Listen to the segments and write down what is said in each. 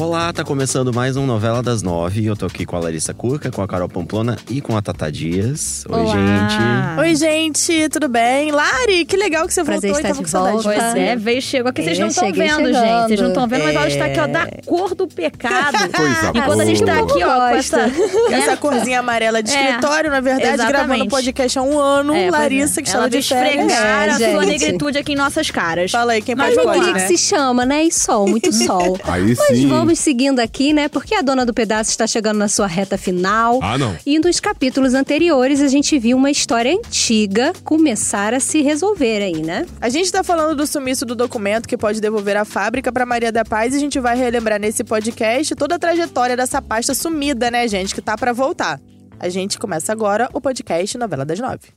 Olá, tá começando mais um Novela das Nove. Eu tô aqui com a Larissa Curca, com a Carol Pamplona e com a Tata Dias. Oi, Olá. gente. Oi, gente, tudo bem? Lari, que legal que você Prazer voltou e estar tava de com saudade. volta. Pois é, veio, chegou aqui. Vocês É, não estão cheguei vendo, chegando. gente. Vocês não estão vendo, mas ela está aqui, ó, É. da cor do pecado. Coisa Enquanto a gente tá boa. aqui, ó, com essa. Essa corzinha amarela de É, escritório, na verdade, exatamente. gravando podcast há um ano. É, pois Larissa, é. que Ela estava de férias. esfregar É, a sua gente. negritude aqui em nossas caras. Fala aí, quem Mas pode falar. Alegria né? que se chama, né? E sol, muito sol. Aí Mas sim. vamos seguindo aqui, né? Porque a dona do pedaço está chegando na sua reta final. Ah, não. E nos capítulos anteriores a gente viu uma história antiga começar a se resolver aí, né? A gente tá falando do sumiço do documento que pode devolver a fábrica pra Maria da Paz e a gente vai relembrar nesse podcast toda a trajetória dessa pasta sumida, né, gente, que tá pra voltar. A gente começa agora o podcast Novela das Nove.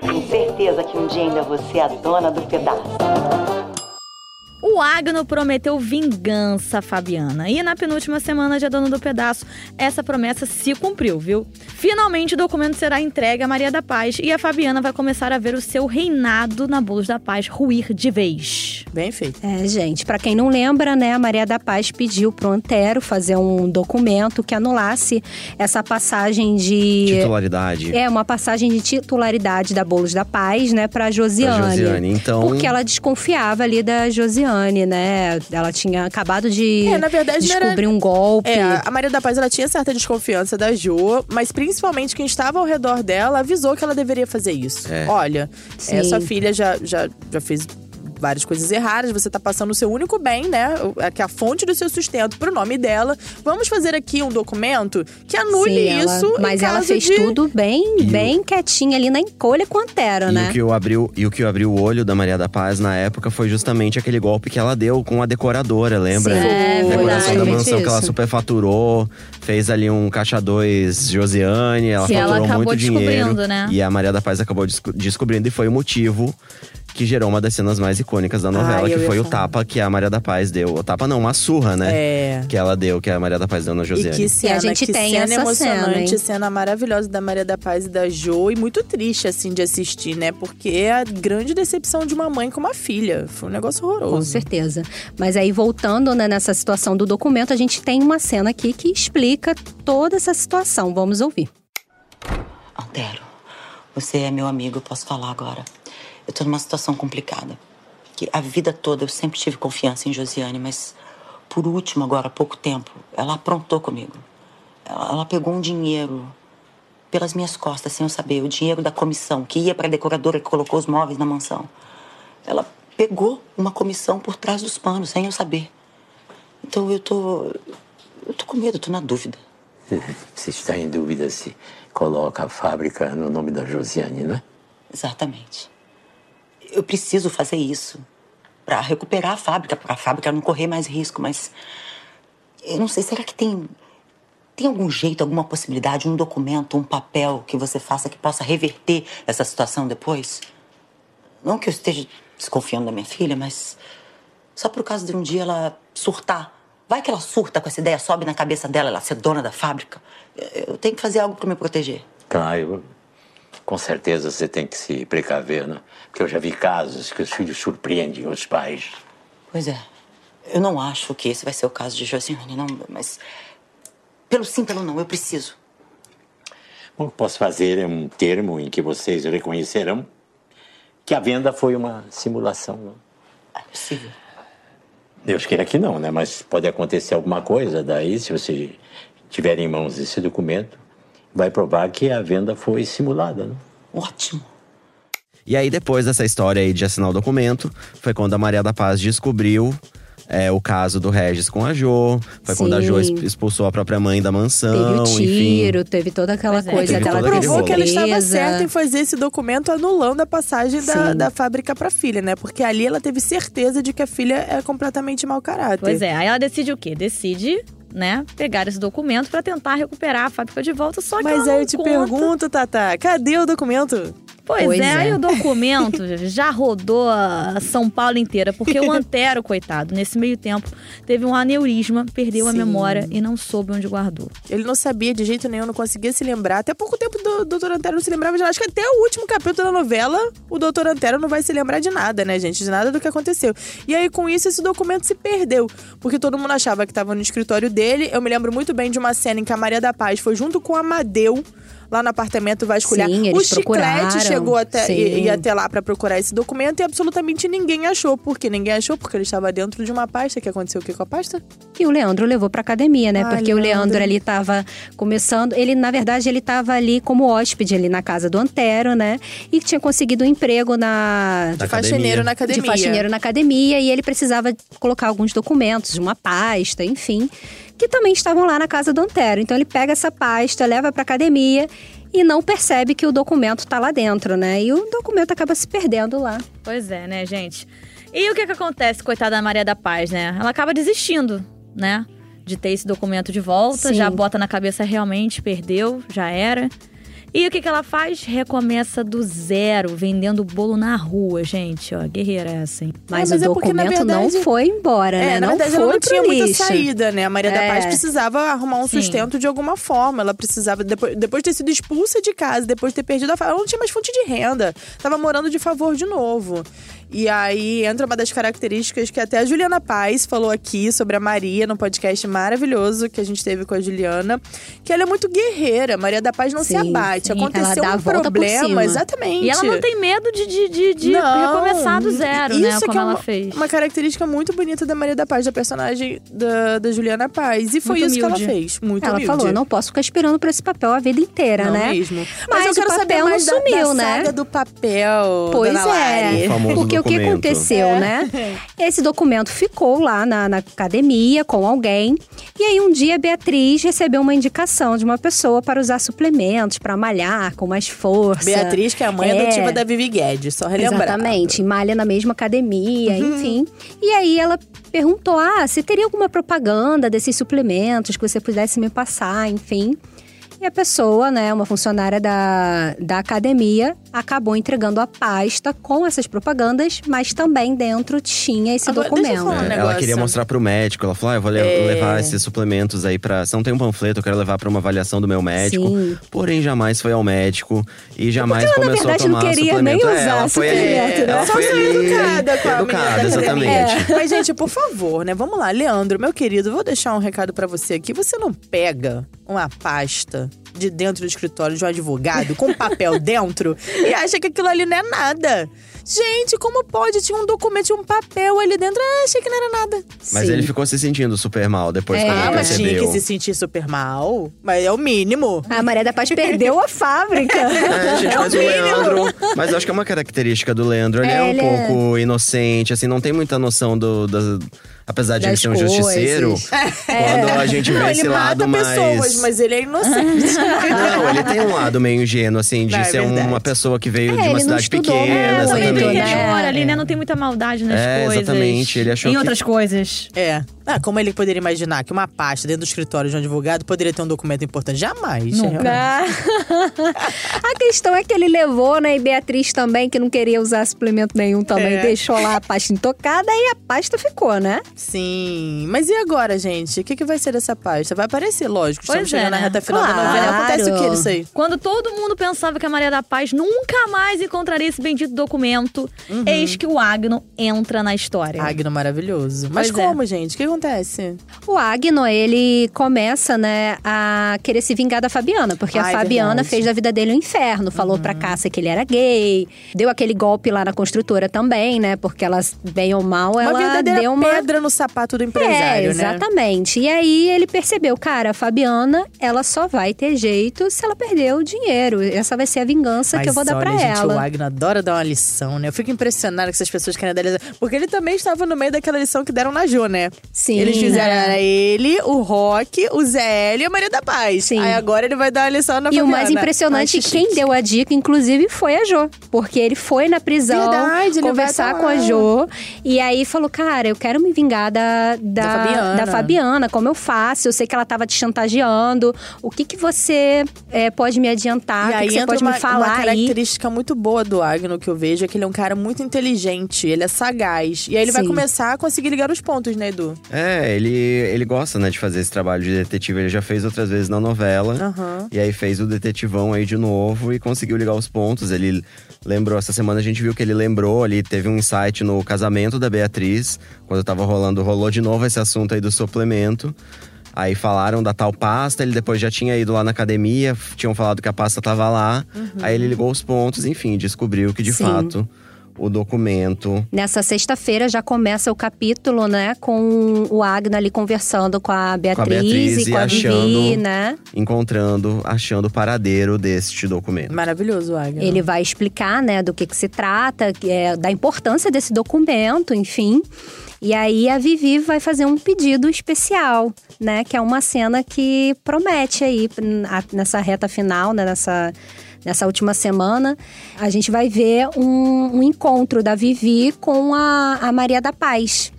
Tenho certeza que um dia ainda você é a dona do pedaço. O Agno prometeu vingança a Fabiana. E na penúltima semana de A Dona do Pedaço, essa promessa se cumpriu, viu? Finalmente o documento será entregue a Maria da Paz e a Fabiana vai começar a ver o seu reinado na Bolos da Paz ruir de vez. Bem feito. É, gente, pra quem não lembra, né, a Maria da Paz pediu pro Antero fazer um documento que anulasse essa passagem de Titularidade. É, uma passagem de titularidade da Bolos da Paz, né, pra Josiane. Pra Josiane. Então, Porque ela desconfiava ali da Josiane, né? Ela tinha acabado de É, na verdade, não era- descobrir um golpe. É, a Maria da Paz ela tinha certa desconfiança da Jo, mas principalmente quem estava ao redor dela avisou que ela deveria fazer isso. É. Olha, Sim. é, sua filha já, já, já fez várias coisas erradas, você tá passando o seu único bem, né? o- é Que é a fonte do seu sustento pro nome dela. Vamos fazer aqui um documento que anule Sim, ela- isso. em mas ela fez de... tudo bem, bem quietinha ali na encolha com o Antero, E né? o, que o abriu, e o que abriu o olho da Maria da Paz na época foi justamente aquele golpe que ela deu com a decoradora, lembra? Sim, é, Decoração verdade. da mansão que ela Isso. superfaturou, fez ali um caixa 2 Josiane, ela Que ela faturou acabou muito dinheiro. descobrindo, né? E a Maria da Paz acabou desco- descobrindo e foi o motivo que gerou uma das cenas mais icônicas da novela, Ai, que foi o tapa que a Maria da Paz deu. O tapa não, uma surra, né? É. Que ela deu, que a Maria da Paz deu na E Josiane. que cena, gente que tem cena essa emocionante, cena, cena, maravilhosa da Maria da Paz e da Jo. E muito triste, assim, de assistir, né? Porque é a grande decepção de uma mãe com uma filha. Foi um negócio horroroso. Com certeza. Mas aí, voltando né, nessa situação do documento, a gente tem uma cena aqui que explica toda essa situação. Vamos ouvir. Antero, você é meu amigo, eu posso falar agora. Eu tô numa situação complicada. Que a vida toda eu sempre tive confiança em Josiane, mas por último, agora há pouco tempo, ela aprontou comigo. Ela, ela pegou um dinheiro pelas minhas costas, sem eu saber, o dinheiro da comissão que ia pra decoradora que colocou os móveis na mansão. Ela pegou uma comissão por trás dos panos, sem eu saber. Então eu tô. Eu tô com medo, tô na dúvida. Você está em dúvida se coloca a fábrica no nome da Josiane, não é? Exatamente. Eu preciso fazer isso para recuperar a fábrica, para a fábrica não correr mais risco, mas eu não sei, será que tem tem algum jeito, alguma possibilidade, um documento, um papel que você faça que possa reverter essa situação depois? Não que eu esteja desconfiando da minha filha, mas só por causa de um dia ela surtar. Vai que ela surta com essa ideia, sobe na cabeça dela, ela ser dona da fábrica. Eu tenho que fazer algo para me proteger. Claro, com certeza você tem que se precaver, né? Porque eu já vi casos que os filhos surpreendem os pais. Pois é. Eu não acho que esse vai ser o caso de Josiane, não, mas. Pelo sim, pelo não, eu preciso. Bom, o que posso fazer é um termo em que vocês reconhecerão que a venda foi uma simulação. Não? É possível. Deus queira que não, né? Mas pode acontecer alguma coisa, daí, se você tiver em mãos esse documento, vai provar que a venda foi simulada, né? Ótimo. E aí, depois dessa história aí de assinar o documento, foi quando a Maria da Paz descobriu é, o caso do Regis com a Jo. Foi quando a Jo Sim. exp- expulsou a própria mãe da mansão, Teve o enfim. tiro, teve toda aquela Pois é. coisa aquele provou que ela estava certa em fazer esse documento anulando a passagem da, Sim. da fábrica pra filha, né? Porque ali ela teve certeza de que a filha é completamente mau caráter. Pois é, aí ela decide o quê? Decide, né, pegar esse documento pra tentar recuperar a fábrica de volta, só que Mas aí eu te conta. pergunto, Tata, cadê o documento? Pois, Pois é, é. aí o documento já rodou a São Paulo inteira, porque o Antero, coitado, nesse meio tempo, teve um aneurisma, perdeu a Sim. memória e não soube onde guardou. Ele não sabia de jeito nenhum, não conseguia se lembrar. Até pouco tempo do Doutor Antero não se lembrava de nada. Acho que até o último capítulo da novela, o Doutor Antero não vai se lembrar de nada, né, gente? De nada do que aconteceu. E aí, com isso, esse documento se perdeu. Porque todo mundo achava que estava no escritório dele. Eu me lembro muito bem de uma cena em que a Maria da Paz foi junto com o Amadeu. Lá no apartamento vasculhar. Sim, o Chiclete chegou até e- ia até lá pra procurar esse documento e absolutamente ninguém achou. Por que ninguém achou? Porque ele estava dentro de uma pasta. Que aconteceu o que com a pasta? que o Leandro levou pra academia, né? Ah, Porque o Leandro. Leandro ali tava começando, ele na verdade ele tava ali como hóspede ali na casa do Antero, né? E tinha conseguido um emprego na De faxineiro academia. na academia. de faxineiro na academia e ele precisava colocar alguns documentos, uma pasta, enfim, que também estavam lá na casa do Antero. Então ele pega essa pasta, leva pra academia e não percebe que o documento tá lá dentro, né? E o documento acaba se perdendo lá. Pois é, né, gente? E o que que acontece, coitada da Maria da Paz, né? Ela acaba desistindo, né? De ter esse documento de volta, Sim. já bota na cabeça realmente, perdeu, já era. E o que que ela faz? Recomeça do zero, vendendo bolo na rua, gente. Ó, guerreira essa, hein? Mas, mas o é porque, documento não verdade- foi embora, né? É, na não verdade, foi ela não tinha muita lixo. saída, né? A Maria da É. Paz precisava arrumar um Sim. sustento de alguma forma. Ela precisava, depois, depois de ter sido expulsa de casa, depois de ter perdido a família, ela não tinha mais fonte de renda. Tava morando de favor de novo. E aí entra uma das características que até a Juliana Paz falou aqui sobre a Maria no podcast maravilhoso que a gente teve com a Juliana, que ela é muito guerreira. Maria da Paz não se Sim, abate. sim, Aconteceu ela dá a um problema, exatamente. E ela não tem medo de, de, de, de Não, recomeçar do zero, isso né? que Como é ela fez. Uma característica muito bonita da Maria da Paz, da personagem da, da Juliana Paz. E foi Muito isso que ela humilde. fez. Muito Ela humilde. falou, eu não posso ficar esperando por esse papel a vida inteira, Não né? mesmo. Mas eu o quero saber papel não mais da- sumiu, da, né? saga do papel, Pois é, porque o que aconteceu, É. né? Esse documento ficou lá na, na academia com alguém. E aí um dia a Beatriz recebeu uma indicação de uma pessoa para usar suplementos, para malhar com mais força. Beatriz, que é a mãe É. adotiva da Vivi Guedes, só relembrar. Exatamente, malha na mesma academia, Uhum. enfim. E aí ela perguntou: ah, se teria alguma propaganda desses suplementos que você pudesse me passar, enfim. E a pessoa, né, uma funcionária da, da academia, acabou entregando a pasta com essas propagandas, mas também dentro tinha esse Agora, deixa eu documento. falar um É, ela queria mostrar pro médico. Ela falou: ah, eu vou É. levar esses suplementos aí pra. Se não tem um panfleto, eu quero levar pra uma avaliação do meu médico. Sim. Porém, jamais foi ao médico e jamais ela, na começou verdade, a não tomar queria nem suplemento. É, usar ela foi ali. suplemento, né? Ela Só foi ali. educada com a Educada, exatamente. Mas, gente, por favor, né? Vamos lá. Leandro, meu querido, vou deixar um recado pra você aqui. Você não pega uma pasta de dentro do escritório de um advogado com papel dentro e acha que aquilo ali não é nada. Gente, como pode? Tinha um documento, tinha um papel ali dentro. Ah, achei que não era nada. Mas Sim. ele ficou se sentindo super mal depois É. que ele mas tinha percebeu. que se sentir super mal. Mas é o mínimo. A Maria da Paz perdeu a fábrica. É, gente, É o mas o mínimo. Leandro. Mas eu acho que é uma característica do Leandro. Ele é, É, um ele é- pouco inocente, assim, não tem muita noção do. das- apesar de Das ele ser um justiceiro, coisas. quando a gente vê Não, esse ele lado mata mais. pessoas, mas ele é inocente. Não, ele tem um lado meio ingênuo, assim, de Não, é ser verdade. uma pessoa que veio É, de uma ele cidade estudou pequena, Também exatamente. né? rigor ali, né? Não tem muita maldade nas É, coisas. exatamente. Ele achou em que- outras coisas. É. Ah, como ele poderia imaginar que uma pasta dentro do escritório de um advogado poderia ter um documento importante? Jamais. Nunca. a questão é que ele levou, né? E Beatriz também, que não queria usar suplemento nenhum também, É. deixou lá a pasta intocada e a pasta ficou, né? Sim. Mas e agora, gente? O que, que vai ser dessa pasta? Vai aparecer, lógico. Estamos Pois é, chegando na né? reta final da Claro. novela. Acontece o que nisso aí? Quando todo mundo pensava que a Maria da Paz nunca mais encontraria esse bendito documento, Uhum. eis que o Agno entra na história. Agno maravilhoso. Mas Pois é. como, gente? O que acontece? O Agno, ele começa, né, a querer se vingar da Fabiana, porque Ah, a é Fabiana verdade. fez da vida dele um inferno. Falou pra Cássia que ele era gay, deu aquele golpe lá na construtora também, né? Porque ela, bem ou mal, uma ela deu uma. pedra no sapato do É, empresário, né? exatamente. E aí ele percebeu, cara, a Fabiana, ela só vai ter jeito se ela perder o dinheiro. Essa vai ser a vingança Mas que eu vou dar olha, pra gente, ela. o Agno adora dar uma lição, né? Eu fico impressionada com essas pessoas querem dar lição. Porque ele também estava no meio daquela lição que deram na Jo, né? Sim. Eles fizeram era ele, o Rock, o Zé L e a Maria da Paz. Sim. Aí agora ele vai dar uma lição na E o mais impressionante, Ai, que quem deu a dica, inclusive, foi a Jo. Porque ele foi na prisão Verdade, conversar com a. Jo. E aí falou, cara, eu quero me vingar da, da, Da Fabiana. da Fabiana. Como eu faço? Eu sei que ela tava te chantageando. O que, que você é, pode me adiantar? E o que, aí que você pode uma, me falar uma aí? característica muito boa do Agno que eu vejo é que ele é um cara muito inteligente, ele é sagaz. E aí ele vai Sim. começar a conseguir ligar os pontos, né, Edu? É, ele, ele gosta, né, de fazer esse trabalho de detetive. Ele já fez outras vezes na novela. Aham. E aí fez o detetivão aí de novo e conseguiu ligar os pontos. Ele lembrou, essa semana a gente viu que ele lembrou ali, teve um insight no casamento da Beatriz, quando tava rolando, rolou de novo esse assunto aí do suplemento. Aí falaram da tal pasta, ele depois já tinha ido lá na academia, tinham falado que a pasta tava lá. Aí ele ligou os pontos, enfim, descobriu que de Sim. fato o documento Nessa sexta-feira já começa o capítulo, né? Com o Agno ali conversando com a Beatriz, Beatriz e e com a Vivi, achando- né? encontrando, achando o paradeiro deste documento. Maravilhoso o Agno. Ele vai explicar, né, do que, que se trata, que é, da importância desse documento, enfim. E aí a Vivi vai fazer um pedido especial, né? Que é uma cena que promete aí nessa reta final, né, nessa, nessa última semana. A gente vai ver um, um encontro da Vivi com a, a Maria da Paz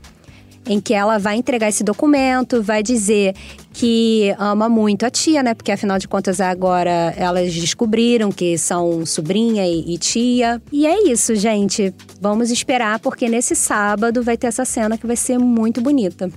em que ela vai entregar esse documento, vai dizer que ama muito a tia, né? Porque afinal de contas agora elas descobriram que são sobrinha e, e tia. E é isso, gente. Vamos esperar porque nesse sábado vai ter essa cena que vai ser muito bonita.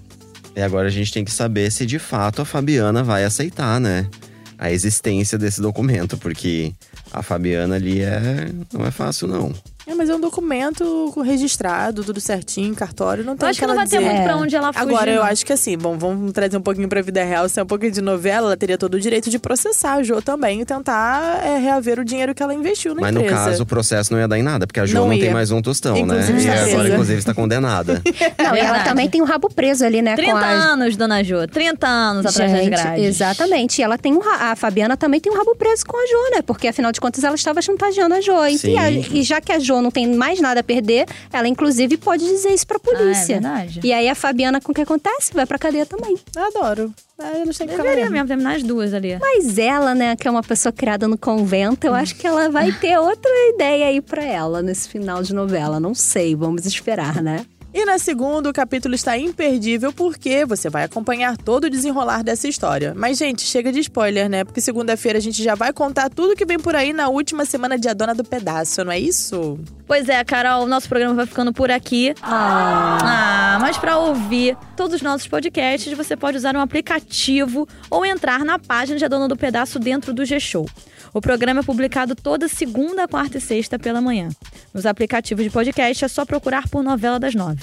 E agora a gente tem que saber se de fato a Fabiana vai aceitar, né? A existência desse documento, porque a Fabiana ali é. não é fácil, não. É, mas é um documento registrado, tudo certinho, cartório, não tem Eu acho que não vai ter dizer. muito É. pra onde ela fugir. Agora, eu acho que assim, bom, vamos trazer um pouquinho pra vida real, se é um pouquinho de novela, ela teria todo o direito de processar a Jo também e tentar é, reaver o dinheiro que ela investiu na Mas no empresa. caso, o processo não ia dar em nada, porque a Jo Não não, tem mais um tostão, Inclusive né? E está agora, inclusive, está condenada. Não, e ela também tem o rabo preso ali, né? 30 com a... anos, dona Jo. 30 anos atrás das Gente, grades. exatamente. E ela tem um, ra- a Fabiana também tem um rabo preso com a Jo, né? Porque afinal de contas ela estava chantageando a Jo. E, Sim. a- e já que a Jo não tem mais nada a perder, ela inclusive pode dizer isso pra polícia. Ah, é verdade. E aí a Fabiana, com o que acontece? Vai pra cadeia também. Adoro. É, eles têm que ficar Deveria mesmo. mesmo terminar as duas ali. Mas ela, né, que é uma pessoa criada no convento, eu acho que ela vai ter outra ideia aí pra ela nesse final de novela. Não sei, vamos esperar, né? E na segunda, o capítulo está imperdível porque você vai acompanhar todo o desenrolar dessa história. Mas, gente, chega de spoiler, né? Porque segunda-feira a gente já vai contar tudo que vem por aí na última semana de A Dona do Pedaço, não é isso? Pois é, Carol, o nosso programa vai ficando por aqui. Ah, mas para ouvir todos os nossos podcasts, você pode usar um aplicativo ou entrar na página de A Dona do Pedaço dentro do G-Show. O programa é publicado toda segunda, quarta e sexta pela manhã. Nos aplicativos de podcast é só procurar por Novela das Nove.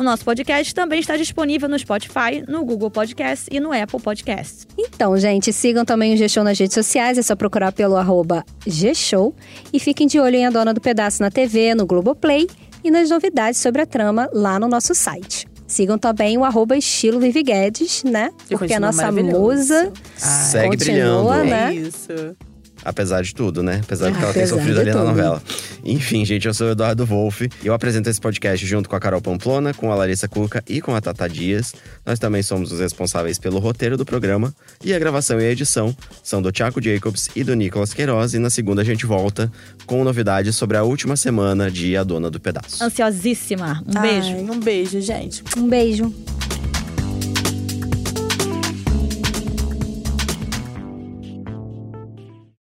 O nosso podcast também está disponível no Spotify, no Google Podcast e no Apple Podcast. Então, gente, sigam também o G-Show nas redes sociais, é só procurar pelo arroba G-Show. E fiquem de olho em A Dona do Pedaço na TV, no Globoplay e nas novidades sobre a trama lá no nosso site. Sigam também o arroba estilo Vivi Guedes, né? Que Porque a nossa musa Segue continua, brilhando. né? É isso. Apesar de tudo, né? Apesar de que ela tem Apesar sofrido de ali na tudo. novela. Enfim, gente, eu sou o Eduardo Wolff e eu apresento esse podcast junto com a Carol Pamplona, com a Larissa Cuca e com a Tata Dias. Nós também somos os responsáveis pelo roteiro do programa e a gravação e a edição são do Thiago Jacobs e do Nicolas Queiroz. E na segunda a gente volta com novidades sobre a última semana de A Dona do Pedaço. Ansiosíssima. Um beijo. Ai, um beijo, gente. Um beijo.